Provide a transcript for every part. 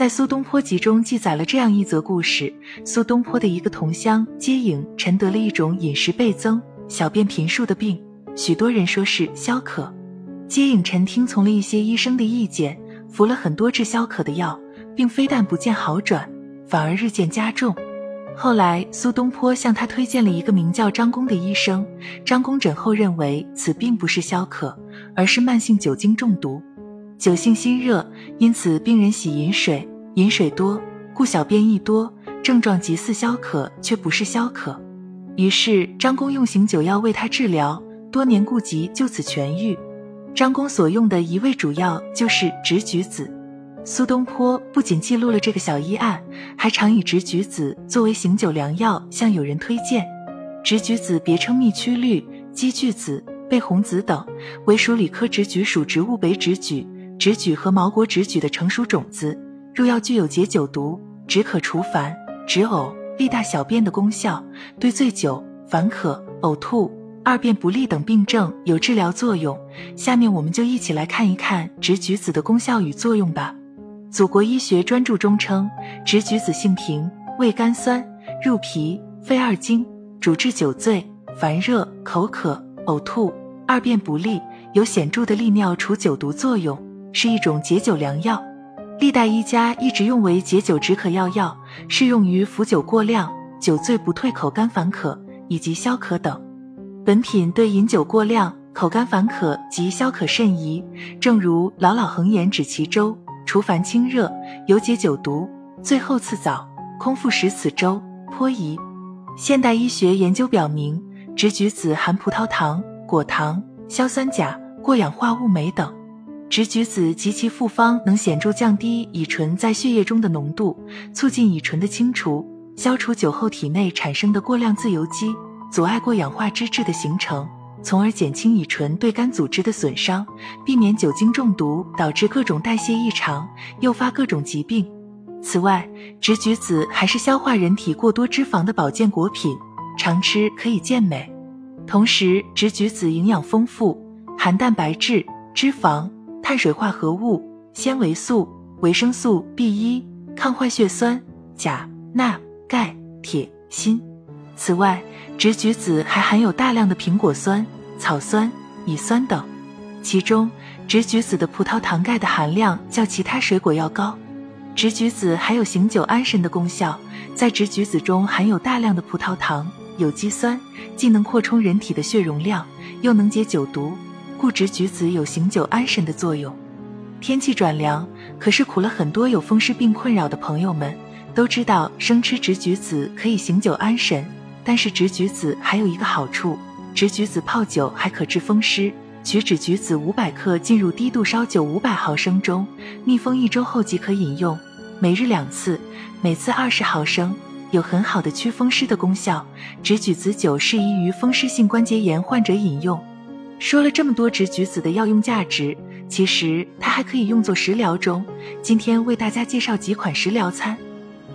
在《苏东坡集》中记载了这样一则故事：苏东坡的一个同乡接引陈得了一种饮食倍增、小便频数的病，许多人说是消渴。接引陈听从了一些医生的意见，服了很多治消渴的药，并非但不见好转，反而日渐加重。后来，苏东坡向他推荐了一个名叫张公的医生。张公诊后认为此并不是消渴，而是慢性酒精中毒。酒性心热，因此病人喜饮水，饮水多，故小便易多，症状极似消渴，却不是消渴。于是张公用醒酒药为他治疗，多年痼疾就此痊愈。张公所用的一味主药就是直橘子。苏东坡不仅记录了这个小医案，还常以直橘子作为醒酒良药向友人推荐。直橘子别称蜜曲绿、鸡巨子、贝红子等，为属李科直橘属植物北直橘。直橘和毛国直橘的成熟种子，入药具有解酒毒、止渴除烦、止呕、利大小便的功效，对醉酒、烦渴、呕吐、二便不利等病症有治疗作用。下面我们就一起来看一看直橘子的功效与作用吧。祖国医学专著中称，直橘子性平，味甘酸，入脾、肺二经，主治酒醉、烦热、口渴、呕吐、二便不利，有显著的利尿除酒毒作用。是一种解酒良药，历代医家一直用为解酒止渴药药，适用于服酒过量、酒醉不退、口干烦渴以及消渴等。本品对饮酒过量、口干烦渴及消渴甚宜。正如老老恒言止其粥，除烦清热，有解酒毒，最后次早，空腹食此粥，颇宜。现代医学研究表明，直橘子含葡萄糖、果糖、硝酸钾、过氧化物酶等。直橘子及其复方能显著降低乙醇在血液中的浓度，促进乙醇的清除，消除酒后体内产生的过量自由基，阻碍过氧化脂质的形成，从而减轻乙醇对肝组织的损伤，避免酒精中毒导致各种代谢异常，诱发各种疾病。此外，直橘子还是消化人体过多脂肪的保健果品，常吃可以健美。同时，直橘子营养丰富，含蛋白质、脂肪。碳水化合物、纤维素、维生素 B 一、抗坏血酸、钾、钠、钙、铁、锌。此外，植橘子还含有大量的苹果酸、草酸、乙酸等，其中植橘子的葡萄糖钙的含量较其他水果要高。植橘子还有醒酒安神的功效，在植橘子中含有大量的葡萄糖、有机酸，既能扩充人体的血容量，又能解酒毒。故直橘子有醒酒安神的作用。天气转凉，可是苦了很多有风湿病困扰的朋友们。都知道生吃直橘子可以醒酒安神，但是直橘子还有一个好处，直橘子泡酒还可治风湿。取直橘子五百克进入低度烧酒五百毫升中，密封一周后即可饮用，每日两次，每次二十毫升，有很好的祛风湿的功效。直橘子酒适宜于风湿性关节炎患者饮用。说了这么多植橘子的药用价值，其实它还可以用作食疗中。今天为大家介绍几款食疗餐：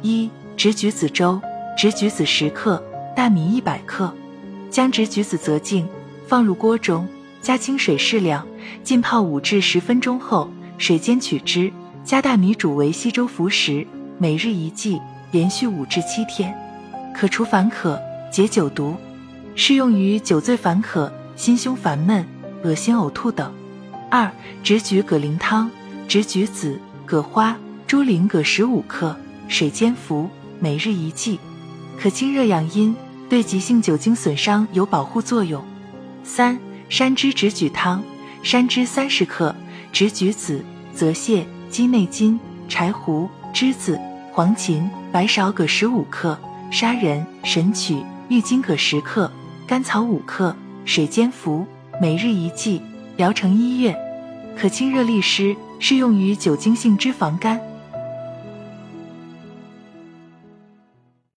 一、植橘子粥，植橘子十克，大米一百克。将植橘子择净，放入锅中，加清水适量，浸泡五至十分钟后，水煎取汁，加大米煮为稀粥服食，每日一剂，连续五至七天，可除烦渴、解酒毒，适用于酒醉烦渴。心胸烦闷、恶心、呕吐等。二、枳菊葛苓汤：枳橘子、葛花、猪苓葛十五克，水煎服，每日一剂，可清热养阴，对急性酒精损伤有保护作用。三、山栀枳菊汤：山栀三十克，枳橘子、泽泻、鸡内金、柴胡、栀子、黄芩、白芍各十五克，砂仁、神曲、郁金葛十克，甘草五克。水煎服，每日一剂，疗程一月，可清热利湿，适用于酒精性脂肪肝。